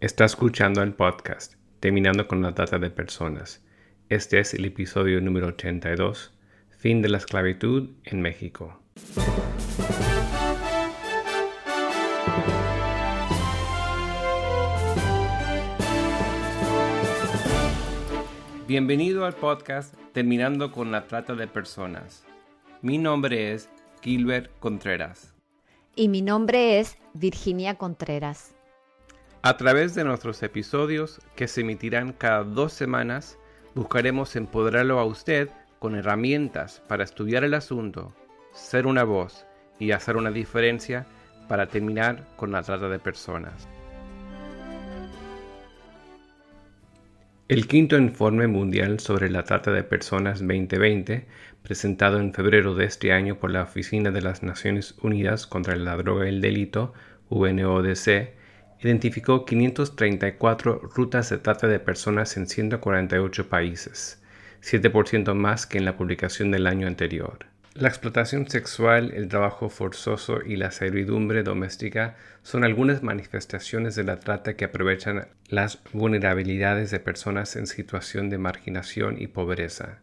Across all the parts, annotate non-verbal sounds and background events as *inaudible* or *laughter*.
Está escuchando el podcast Terminando con la Trata de Personas. Este es el episodio número 82, Fin de la Esclavitud en México. Bienvenido al podcast Terminando con la Trata de Personas. Mi nombre es Gilbert Contreras. Y mi nombre es Virginia Contreras. A través de nuestros episodios, que se emitirán cada dos semanas, buscaremos empoderarlo a usted con herramientas para estudiar el asunto, ser una voz y hacer una diferencia para terminar con la trata de personas. El quinto informe mundial sobre la trata de personas 2020, presentado en febrero de este año por la Oficina de las Naciones Unidas contra la Droga y el Delito, UNODC, identificó 534 rutas de trata de personas en 148 países, 7% más que en la publicación del año anterior. La explotación sexual, el trabajo forzoso y la servidumbre doméstica son algunas manifestaciones de la trata que aprovechan las vulnerabilidades de personas en situación de marginación y pobreza.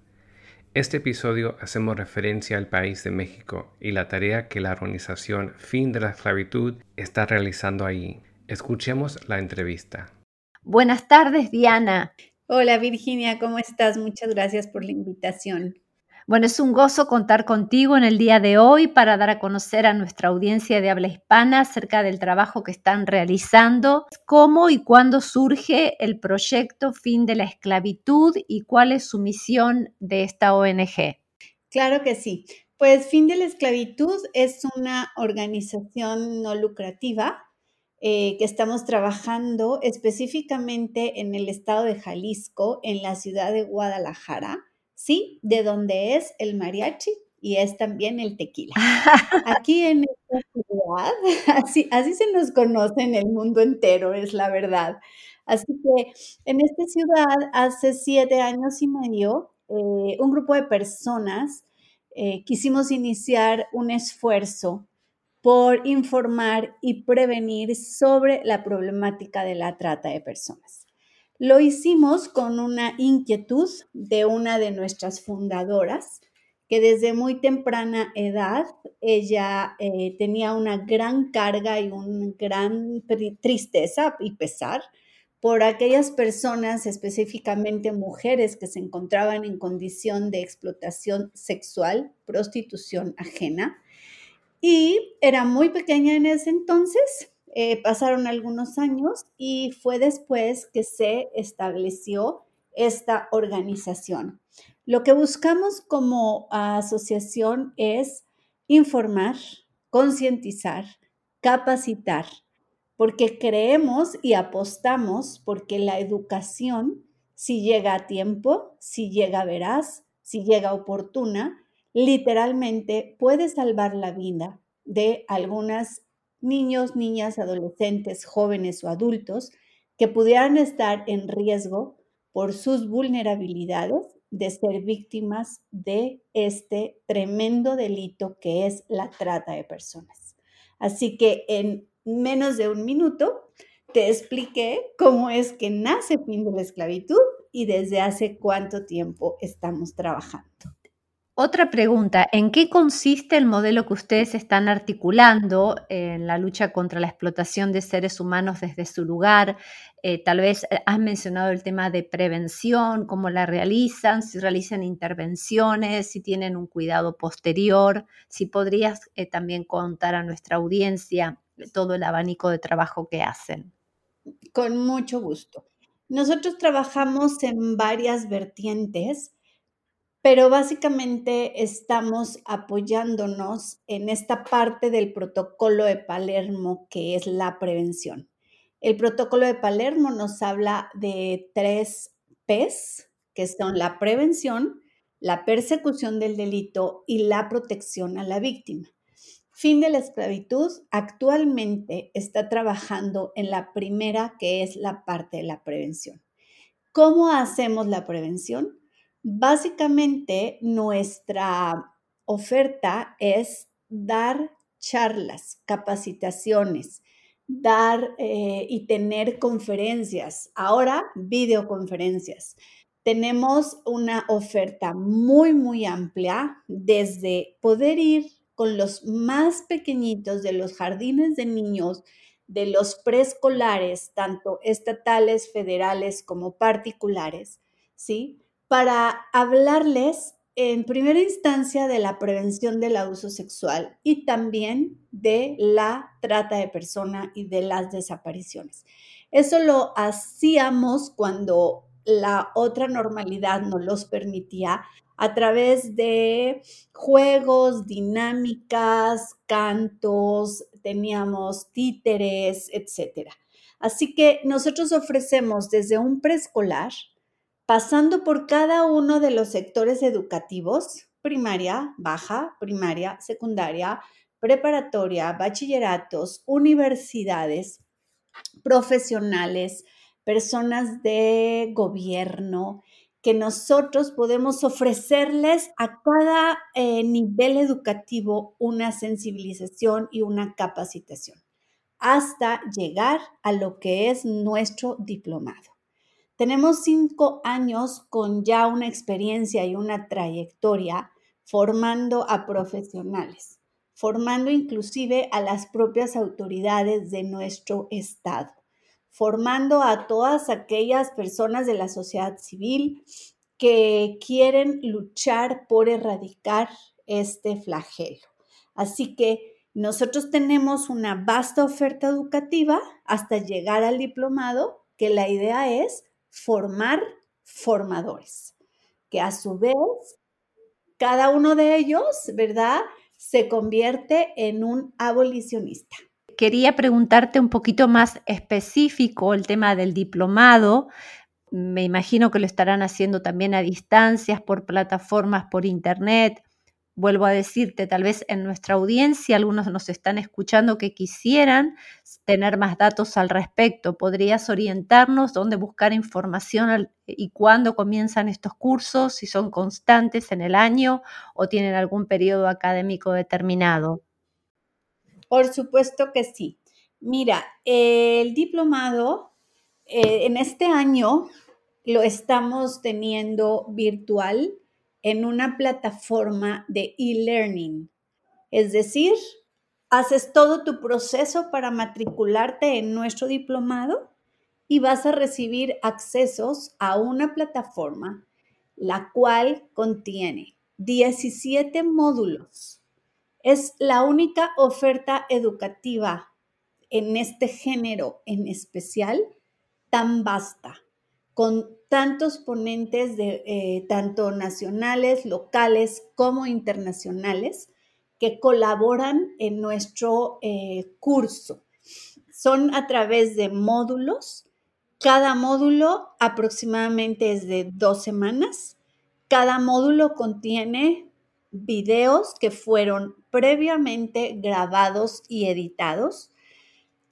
Este episodio hacemos referencia al país de México y la tarea que la organización Fin de la Esclavitud está realizando allí. Escuchemos la entrevista. Buenas tardes, Diana. Hola, Virginia, ¿cómo estás? Muchas gracias por la invitación. Bueno, es un gozo contar contigo en el día de hoy para dar a conocer a nuestra audiencia de habla hispana acerca del trabajo que están realizando, cómo y cuándo surge el proyecto Fin de la Esclavitud y cuál es su misión de esta ONG. Claro que sí. Pues Fin de la Esclavitud es una organización no lucrativa eh, que estamos trabajando específicamente en el estado de Jalisco, en la ciudad de Guadalajara, sí, de donde es el mariachi y es también el tequila. *laughs* Aquí en esta ciudad, *laughs* así, así se nos conoce en el mundo entero, es la verdad. Así que en esta ciudad, hace siete años y medio, eh, un grupo de personas eh, quisimos iniciar un esfuerzo por informar y prevenir sobre la problemática de la trata de personas. Lo hicimos con una inquietud de una de nuestras fundadoras, que desde muy temprana edad ella eh, tenía una gran carga y una gran tristeza y pesar por aquellas personas, específicamente mujeres que se encontraban en condición de explotación sexual, prostitución ajena, y era muy pequeña en ese entonces, eh, pasaron algunos años y fue después que se estableció esta organización. Lo que buscamos como asociación es informar, concientizar, capacitar, porque creemos y apostamos porque la educación, si llega a tiempo, si llega veraz, si llega oportuna, literalmente puede salvar la vida de algunos niños, niñas, adolescentes, jóvenes o adultos que pudieran estar en riesgo por sus vulnerabilidades de ser víctimas de este tremendo delito que es la trata de personas. Así que en menos de un minuto te expliqué cómo es que nace Fin de la Esclavitud y desde hace cuánto tiempo estamos trabajando. Otra pregunta, ¿en qué consiste el modelo que ustedes están articulando en la lucha contra la explotación de seres humanos desde su lugar? Eh, tal vez eh, has mencionado el tema de prevención, cómo la realizan, si realizan intervenciones, si tienen un cuidado posterior, si podrías eh, también contar a nuestra audiencia todo el abanico de trabajo que hacen. Con mucho gusto. Nosotros trabajamos en varias vertientes pero básicamente estamos apoyándonos en esta parte del protocolo de Palermo que es la prevención. El protocolo de Palermo nos habla de tres P's, que son la prevención, la persecución del delito y la protección a la víctima. Fin de la esclavitud actualmente está trabajando en la primera, que es la parte de la prevención. ¿Cómo hacemos la prevención? Básicamente, nuestra oferta es dar charlas, capacitaciones, dar eh, y tener conferencias, ahora videoconferencias. Tenemos una oferta muy, muy amplia desde poder ir con los más pequeñitos de los jardines de niños, de los preescolares, tanto estatales, federales como particulares, ¿sí? Para hablarles en primera instancia de la prevención del abuso sexual y también de la trata de persona y de las desapariciones. Eso lo hacíamos cuando la otra normalidad nos los permitía a través de juegos, dinámicas, cantos, teníamos títeres, etc. Así que nosotros ofrecemos desde un preescolar, pasando por cada uno de los sectores educativos, primaria, baja, primaria, secundaria, preparatoria, bachilleratos, universidades, profesionales, personas de gobierno, que nosotros podemos ofrecerles a cada eh, nivel educativo una sensibilización y una capacitación hasta llegar a lo que es nuestro diplomado. Tenemos cinco años con ya una experiencia y una trayectoria formando a profesionales, formando inclusive a las propias autoridades de nuestro estado formando a todas aquellas personas de la sociedad civil que quieren luchar por erradicar este flagelo. Así que nosotros tenemos una vasta oferta educativa hasta llegar al diplomado, que la idea es formar formadores, que a su vez cada uno de ellos, ¿verdad? Se convierte en un abolicionista quería preguntarte un poquito más específico el tema del diplomado. Me imagino que lo estarán haciendo también a distancias, por plataformas, por internet. Vuelvo a decirte, tal vez en nuestra audiencia algunos nos están escuchando que quisieran tener más datos al respecto. ¿Podrías orientarnos dónde buscar información y cuándo comienzan estos cursos? Si son constantes en el año o tienen algún periodo académico determinado. Por supuesto que sí. Mira, el diplomado eh, en este año lo estamos teniendo virtual en una plataforma de e-learning. Es decir, haces todo tu proceso para matricularte en nuestro diplomado y vas a recibir accesos a una plataforma la cual contiene 17 módulos es la única oferta educativa en este género en especial tan vasta, con tantos ponentes de eh, tanto nacionales, locales como internacionales que colaboran en nuestro eh, curso. Son a través de módulos. Cada módulo aproximadamente es de dos semanas. Cada módulo contiene videos que fueron previamente grabados y editados.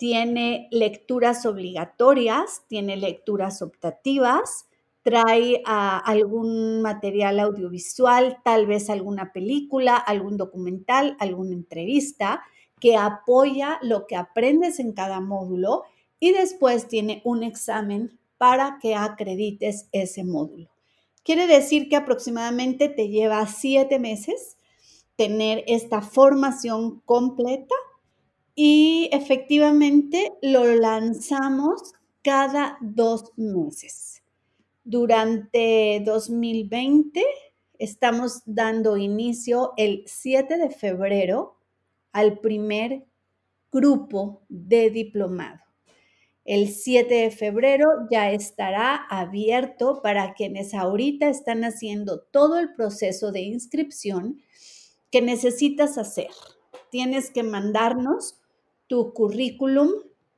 Tiene lecturas obligatorias, tiene lecturas optativas, trae ah, algún material audiovisual, tal vez alguna película, algún documental, alguna entrevista que apoya lo que aprendes en cada módulo y después tiene un examen para que acredites ese módulo. Quiere decir que aproximadamente te lleva siete meses tener esta formación completa y efectivamente lo lanzamos cada dos meses. Durante 2020 estamos dando inicio el 7 de febrero al primer grupo de diplomado. El 7 de febrero ya estará abierto para quienes ahorita están haciendo todo el proceso de inscripción que necesitas hacer. Tienes que mandarnos tu currículum,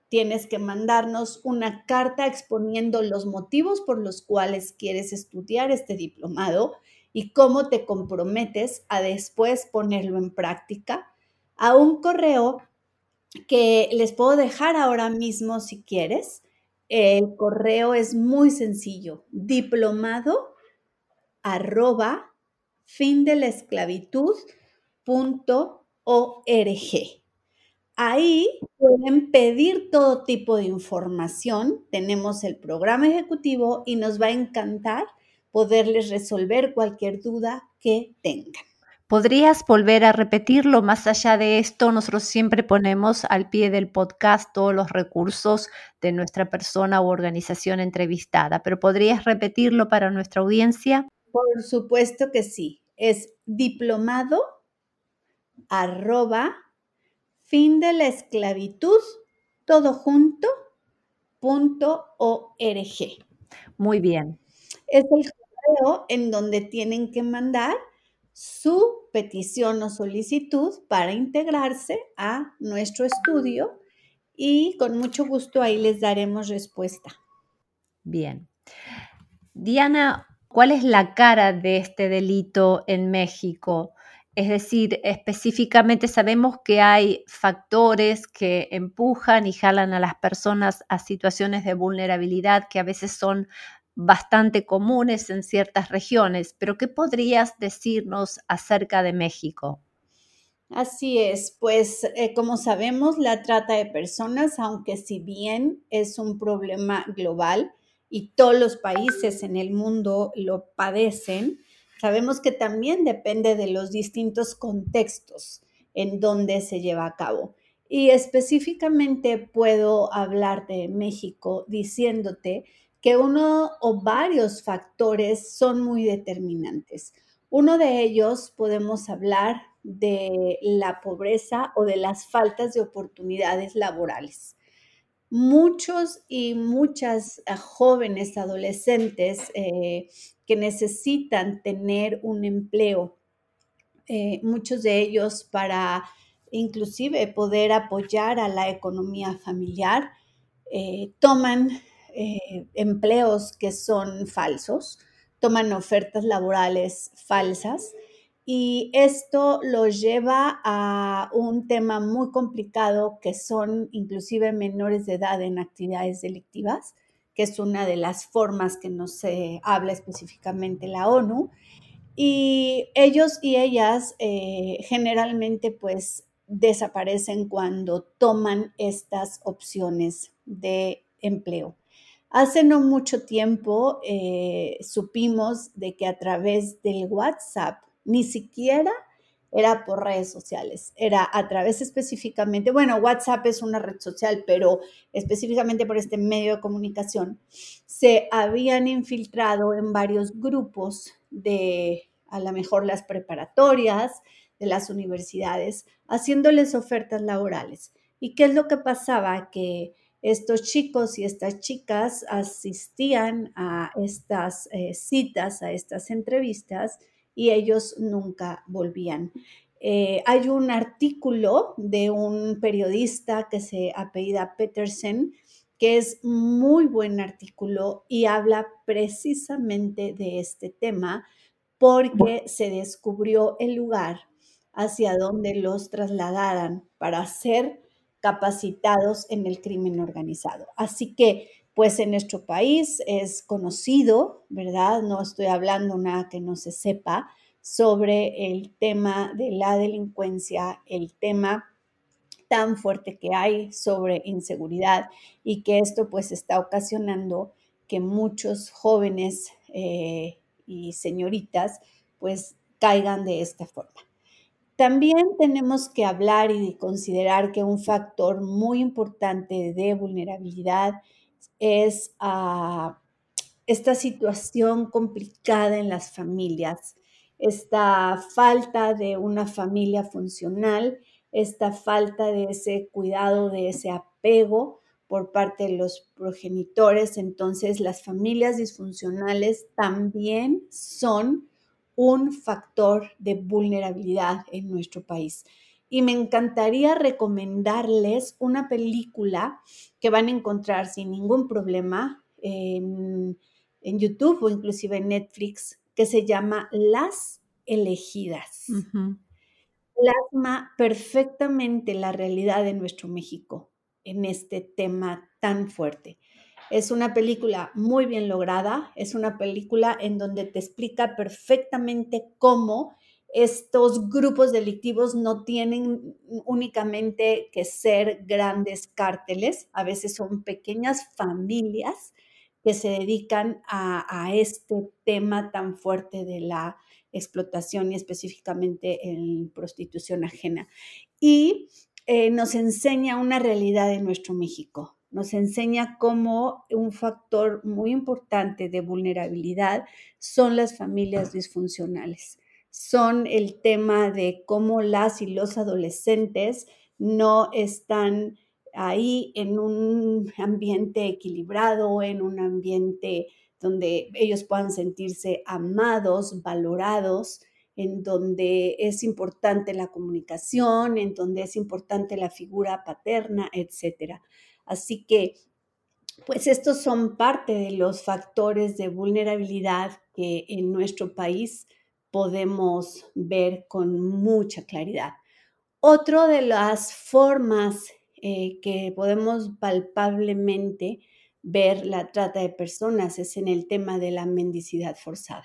tienes que mandarnos una carta exponiendo los motivos por los cuales quieres estudiar este diplomado y cómo te comprometes a después ponerlo en práctica a un correo que les puedo dejar ahora mismo si quieres. El correo es muy sencillo, diplomado arroba fin de la esclavitud.org. Ahí pueden pedir todo tipo de información. Tenemos el programa ejecutivo y nos va a encantar poderles resolver cualquier duda que tengan. ¿Podrías volver a repetirlo? Más allá de esto, nosotros siempre ponemos al pie del podcast todos los recursos de nuestra persona u organización entrevistada, pero ¿podrías repetirlo para nuestra audiencia? Por supuesto que sí. Es diplomado arroba fin de la esclavitud todo junto punto org. Muy bien. Es el correo en donde tienen que mandar su petición o solicitud para integrarse a nuestro estudio y con mucho gusto ahí les daremos respuesta. Bien. Diana, ¿cuál es la cara de este delito en México? Es decir, específicamente sabemos que hay factores que empujan y jalan a las personas a situaciones de vulnerabilidad que a veces son bastante comunes en ciertas regiones, pero ¿qué podrías decirnos acerca de México? Así es, pues eh, como sabemos, la trata de personas, aunque si bien es un problema global y todos los países en el mundo lo padecen, sabemos que también depende de los distintos contextos en donde se lleva a cabo. Y específicamente puedo hablar de México diciéndote que uno o varios factores son muy determinantes. Uno de ellos podemos hablar de la pobreza o de las faltas de oportunidades laborales. Muchos y muchas eh, jóvenes adolescentes eh, que necesitan tener un empleo, eh, muchos de ellos para inclusive poder apoyar a la economía familiar, toman eh, empleos que son falsos, toman ofertas laborales falsas y esto los lleva a un tema muy complicado que son inclusive menores de edad en actividades delictivas, que es una de las formas que no se habla específicamente la ONU. Y ellos y ellas eh, generalmente pues desaparecen cuando toman estas opciones de empleo. Hace no mucho tiempo eh, supimos de que a través del WhatsApp, ni siquiera era por redes sociales, era a través específicamente, bueno, WhatsApp es una red social, pero específicamente por este medio de comunicación, se habían infiltrado en varios grupos de a lo mejor las preparatorias, de las universidades, haciéndoles ofertas laborales. ¿Y qué es lo que pasaba? Que estos chicos y estas chicas asistían a estas eh, citas, a estas entrevistas y ellos nunca volvían. Eh, hay un artículo de un periodista que se apellida Peterson, que es muy buen artículo y habla precisamente de este tema porque se descubrió el lugar hacia donde los trasladaran para hacer capacitados en el crimen organizado. Así que, pues en nuestro país es conocido, ¿verdad? No estoy hablando nada que no se sepa sobre el tema de la delincuencia, el tema tan fuerte que hay sobre inseguridad y que esto pues está ocasionando que muchos jóvenes eh, y señoritas pues caigan de esta forma. También tenemos que hablar y considerar que un factor muy importante de vulnerabilidad es ah, esta situación complicada en las familias, esta falta de una familia funcional, esta falta de ese cuidado, de ese apego por parte de los progenitores. Entonces, las familias disfuncionales también son un factor de vulnerabilidad en nuestro país. Y me encantaría recomendarles una película que van a encontrar sin ningún problema en, YouTube o inclusive en Netflix, que se llama Las elegidas. Plasma perfectamente la realidad de nuestro México en este tema tan fuerte. Es una película muy bien lograda, es una película en donde te explica perfectamente cómo estos grupos delictivos no tienen únicamente que ser grandes cárteles, a veces son pequeñas familias que se dedican a, este tema tan fuerte de la explotación y específicamente en prostitución ajena. Y eh, nos enseña una realidad de nuestro México, nos enseña cómo un factor muy importante de vulnerabilidad son las familias disfuncionales son el tema de cómo las y los adolescentes no están ahí en un ambiente equilibrado, en un ambiente donde ellos puedan sentirse amados, valorados, en donde es importante la comunicación, en donde es importante la figura paterna, etc. Así que, pues estos son parte de los factores de vulnerabilidad que en nuestro país podemos ver con mucha claridad. Otro de las formas eh, que podemos palpablemente ver la trata de personas es en el tema de la mendicidad forzada.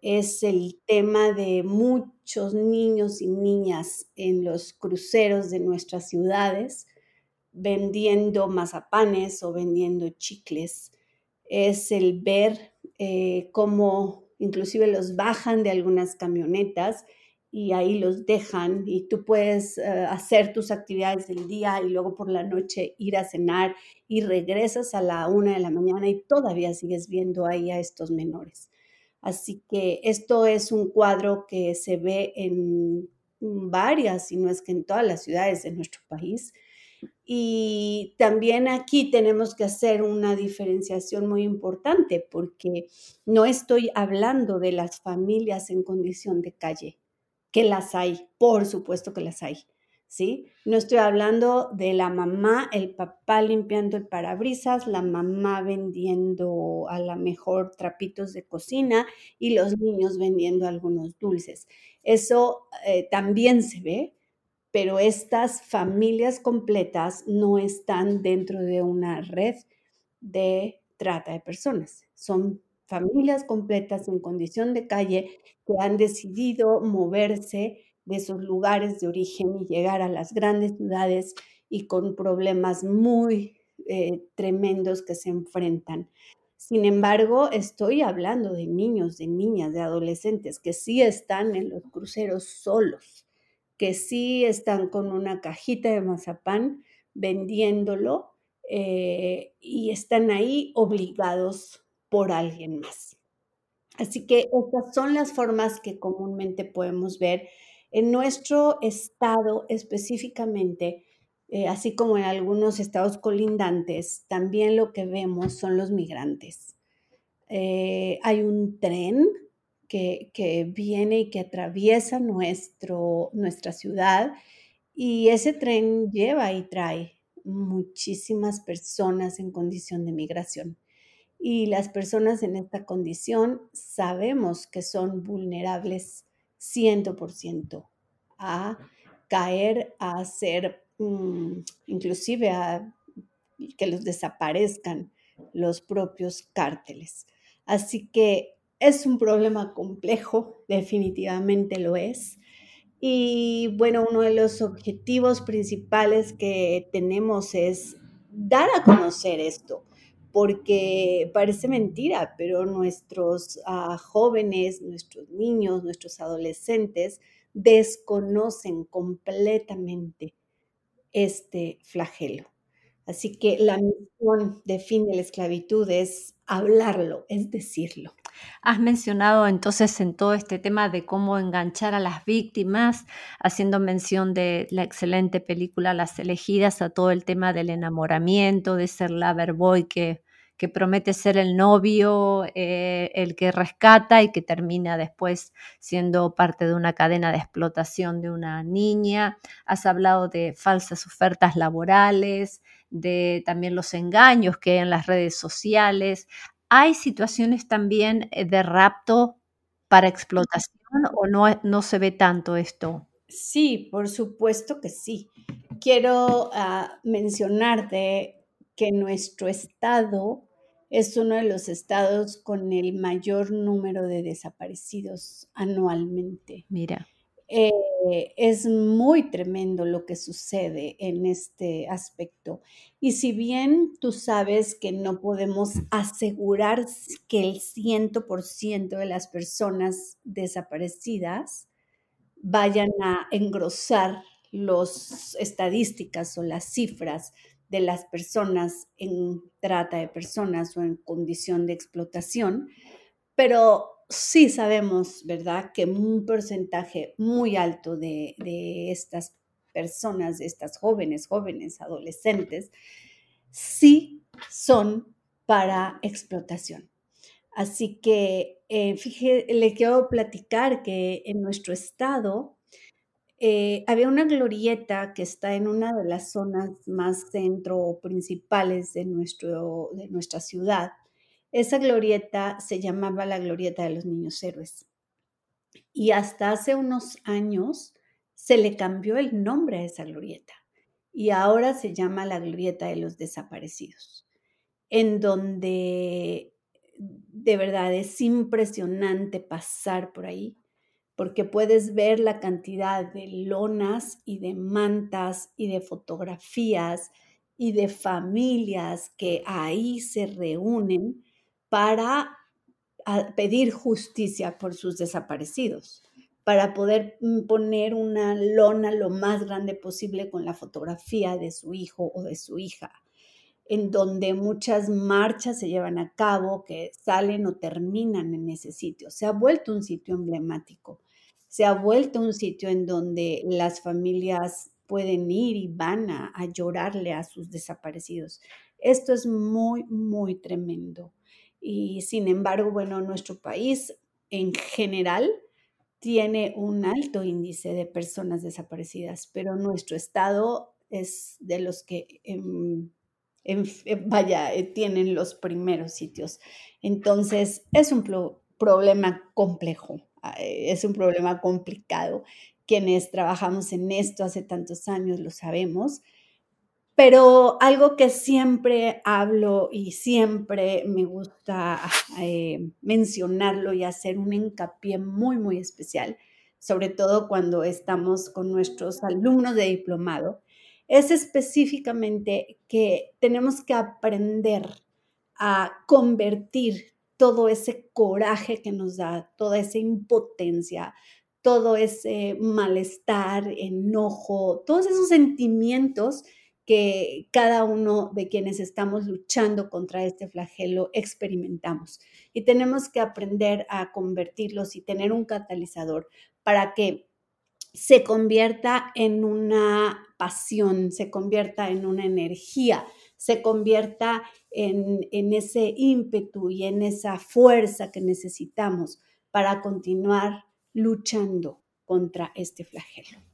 Es el tema de muchos niños y niñas en los cruceros de nuestras ciudades vendiendo mazapanes o vendiendo chicles. Es el ver eh, cómo inclusive los bajan de algunas camionetas y ahí los dejan y tú puedes eh, hacer tus actividades del día y luego por la noche ir a cenar y regresas a la una de la mañana y todavía sigues viendo ahí a estos menores. Así que esto es un cuadro que se ve en varias, si no es que en todas las ciudades de nuestro país y también aquí tenemos que hacer una diferenciación muy importante porque no estoy hablando de las familias en condición de calle, que las hay, por supuesto que las hay, ¿sí? No estoy hablando de la mamá, el papá limpiando el parabrisas, la mamá vendiendo a lo mejor trapitos de cocina y los niños vendiendo algunos dulces. Eso eh, también se ve, pero estas familias completas no están dentro de una red de trata de personas. Son familias completas en condición de calle que han decidido moverse de sus lugares de origen y llegar a las grandes ciudades y con problemas muy eh, tremendos que se enfrentan. Sin embargo, estoy hablando de niños, de niñas, de adolescentes que sí están en los cruceros solos que sí están con una cajita de mazapán vendiéndolo eh, y están ahí obligados por alguien más. Así que estas son las formas que comúnmente podemos ver en nuestro estado específicamente, eh, así como en algunos estados colindantes, también lo que vemos son los migrantes. Eh, hay un tren que, viene y que atraviesa nuestro, nuestra ciudad y ese tren lleva y trae muchísimas personas en condición de migración. Y las personas en esta condición sabemos que son vulnerables 100% a caer, a ser, mm, inclusive a que los desaparezcan los propios cárteles. Así que es un problema complejo, definitivamente lo es. Y bueno, uno de los objetivos principales que tenemos es dar a conocer esto, porque parece mentira, pero nuestros ah, jóvenes, nuestros niños, nuestros adolescentes desconocen completamente este flagelo. Así que la misión de fin de la esclavitud es hablarlo, es decirlo. Has mencionado entonces en todo este tema de cómo enganchar a las víctimas, haciendo mención de la excelente película Las elegidas, a todo el tema del enamoramiento, de ser lover boy que, que promete ser el novio, eh, el que rescata y que termina después siendo parte de una cadena de explotación de una niña. Has hablado de falsas ofertas laborales, de también los engaños que hay en las redes sociales. ¿Hay situaciones también eh, de rapto para explotación o no, no se ve tanto esto? Sí, por supuesto que sí. Quiero ah, mencionarte que nuestro estado es uno de los estados con el mayor número de desaparecidos anualmente. Mira. Eh, es muy tremendo lo que sucede en este aspecto. Y si bien tú sabes que no podemos asegurar que el 100% de las personas desaparecidas vayan a engrosar las estadísticas o las cifras de las personas en trata de personas o en condición de explotación, pero sí sabemos, ¿verdad?, que un porcentaje muy alto de, estas personas, de estas jóvenes, jóvenes, adolescentes, sí son para explotación. Así que, eh, le quiero platicar que en nuestro estado eh, había una glorieta que está en una de las zonas más centro o principales de, nuestro, de nuestra ciudad. Esa glorieta se llamaba la glorieta de los niños héroes. Y hasta hace unos años se le cambió el nombre a esa glorieta y ahora se llama la glorieta de los desaparecidos, en donde de verdad es impresionante pasar por ahí porque puedes ver la cantidad de lonas y de mantas y de fotografías y de familias que ahí se reúnen para ah, pedir justicia por sus desaparecidos, para poder mm, poner una lona lo más grande posible con la fotografía de su hijo o de su hija, en donde muchas marchas se llevan a cabo que salen o terminan en ese sitio. Se ha vuelto un sitio emblemático se ha vuelto un sitio en donde las familias pueden ir y van a, llorarle a sus desaparecidos. Esto es muy, muy tremendo. Y sin embargo, bueno, nuestro país en general tiene un alto índice de personas desaparecidas, pero nuestro estado es de los que, em, vaya, eh, tienen los primeros sitios. Entonces, es un problema complejo. Eh, es un problema complicado. Quienes trabajamos en esto hace tantos años lo sabemos. Pero algo que siempre hablo y siempre me gusta eh, mencionarlo y hacer un hincapié muy, muy especial, sobre todo cuando estamos con nuestros alumnos de diplomado, es específicamente que tenemos que aprender a convertir todo ese coraje que nos da, toda esa impotencia, todo ese malestar, enojo, todos esos sentimientos que cada uno de quienes estamos luchando contra este flagelo experimentamos. Y tenemos que aprender a convertirlos y tener un catalizador para que se convierta en una pasión, se convierta en una energía, se convierta en, ese ímpetu y en esa fuerza que necesitamos para continuar luchando contra este flagelo.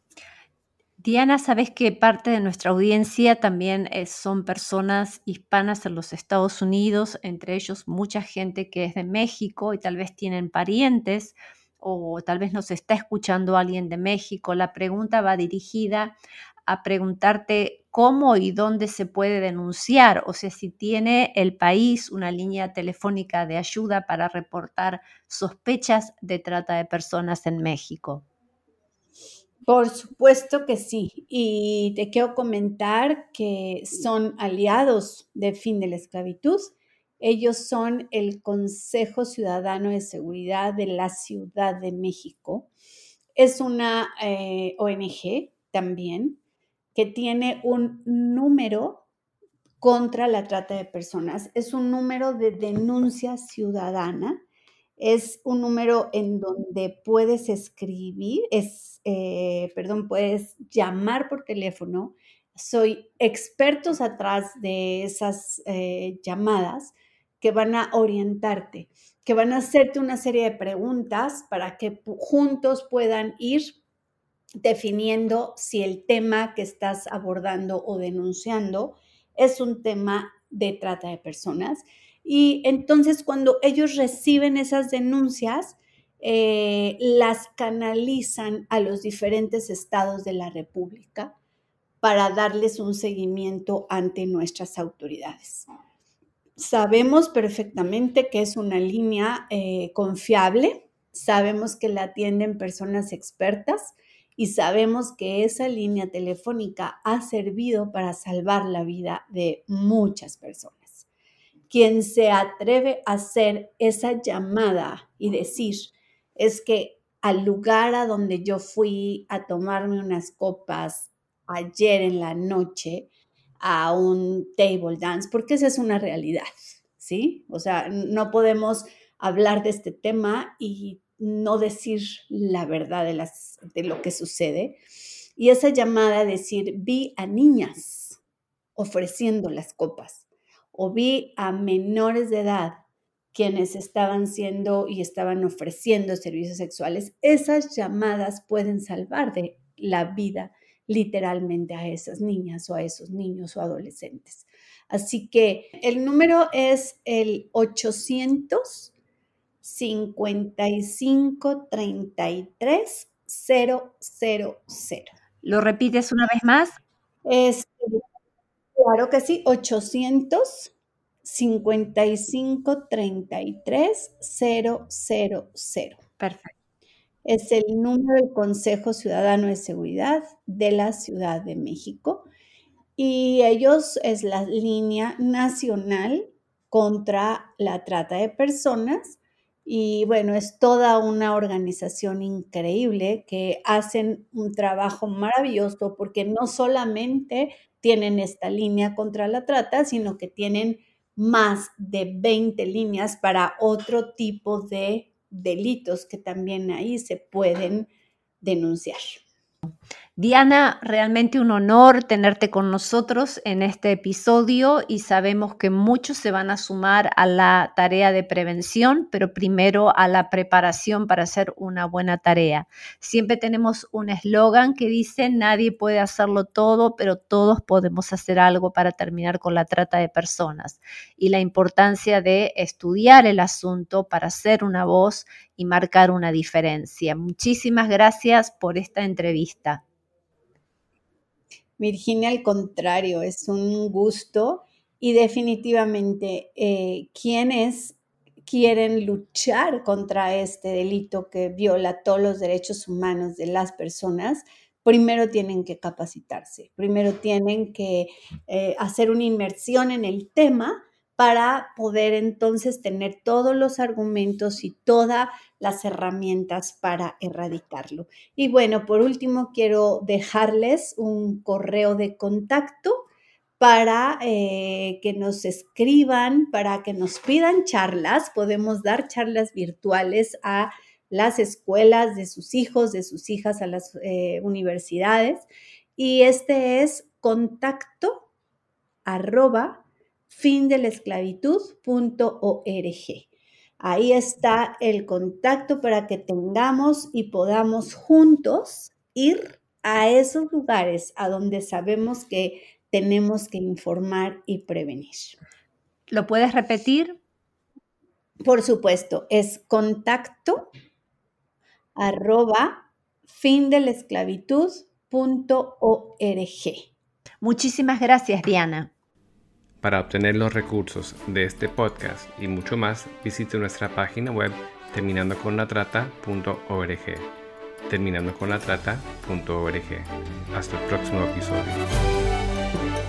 Diana, sabes que parte de nuestra audiencia también eh, son personas hispanas en los Estados Unidos, entre ellos mucha gente que es de México y tal vez tienen parientes o tal vez nos está escuchando alguien de México. La pregunta va dirigida a preguntarte cómo y dónde se puede denunciar, o sea, si tiene el país una línea telefónica de ayuda para reportar sospechas de trata de personas en México. Por supuesto que sí. Y te quiero comentar que son aliados de fin de la esclavitud. Ellos son el Consejo Ciudadano de Seguridad de la Ciudad de México. Es una eh, ONG también que tiene un número contra la trata de personas. Es un número de denuncia ciudadana. Es un número en donde puedes escribir, es, eh, perdón, puedes llamar por teléfono. Soy expertos atrás de esas eh, llamadas que van a orientarte, que van a hacerte una serie de preguntas para que juntos puedan ir definiendo si el tema que estás abordando o denunciando es un tema de trata de personas. Y entonces cuando ellos reciben esas denuncias, eh, las canalizan a los diferentes estados de la República para darles un seguimiento ante nuestras autoridades. sabemos perfectamente que es una línea eh, confiable, sabemos que la atienden personas expertas y sabemos que esa línea telefónica ha servido para salvar la vida de muchas personas. Quien se atreve a hacer esa llamada y decir, es que al lugar a donde yo fui a tomarme unas copas ayer en la noche, a un table dance, porque esa es una realidad, ¿sí? O sea, no podemos hablar de este tema y no decir la verdad de, de lo que sucede. Y esa llamada a decir, vi a niñas ofreciendo las copas o vi a menores de edad quienes estaban siendo y estaban ofreciendo servicios sexuales, esas llamadas pueden salvar de la vida literalmente a esas niñas o a esos niños o adolescentes. Así que el número es el 800 55 33 000. ¿Lo repites una vez más? Es, claro que sí, 800 55 33 000. Perfecto. Es el número del Consejo Ciudadano de Seguridad de la Ciudad de México y ellos es la línea nacional contra la trata de personas y bueno, es toda una organización increíble que hacen un trabajo maravilloso porque no solamente tienen esta línea contra la trata, sino que tienen más de 20 líneas para otro tipo de delitos que también ahí se pueden denunciar. Diana, realmente un honor tenerte con nosotros en este episodio y sabemos que muchos se van a sumar a la tarea de prevención, pero primero a la preparación para hacer una buena tarea. Siempre tenemos un eslogan que dice, nadie puede hacerlo todo, pero todos podemos hacer algo para terminar con la trata de personas y la importancia de estudiar el asunto para ser una voz y marcar una diferencia. Muchísimas gracias por esta entrevista. Virginia, al contrario, es un gusto y definitivamente eh, quienes quieren luchar contra este delito que viola todos los derechos humanos de las personas, primero tienen que capacitarse, primero tienen que eh, hacer una inmersión en el tema para poder entonces tener todos los argumentos y todas las herramientas para erradicarlo. Y bueno, por último, quiero dejarles un correo de contacto para eh, que nos escriban, para que nos pidan charlas. Podemos dar charlas virtuales a las escuelas de sus hijos, de sus hijas, a las eh, universidades. Y este es contacto arroba esclavitud.org. Ahí está el contacto para que tengamos y podamos juntos ir a esos lugares a donde sabemos que tenemos que informar y prevenir. ¿Lo puedes repetir? Por supuesto, es contacto arroba esclavitud.org. Muchísimas gracias, Diana. Para obtener los recursos de este podcast y mucho más, visite nuestra página web terminandoconlatrata.org. Terminandoconlatrata.org. Hasta el próximo episodio.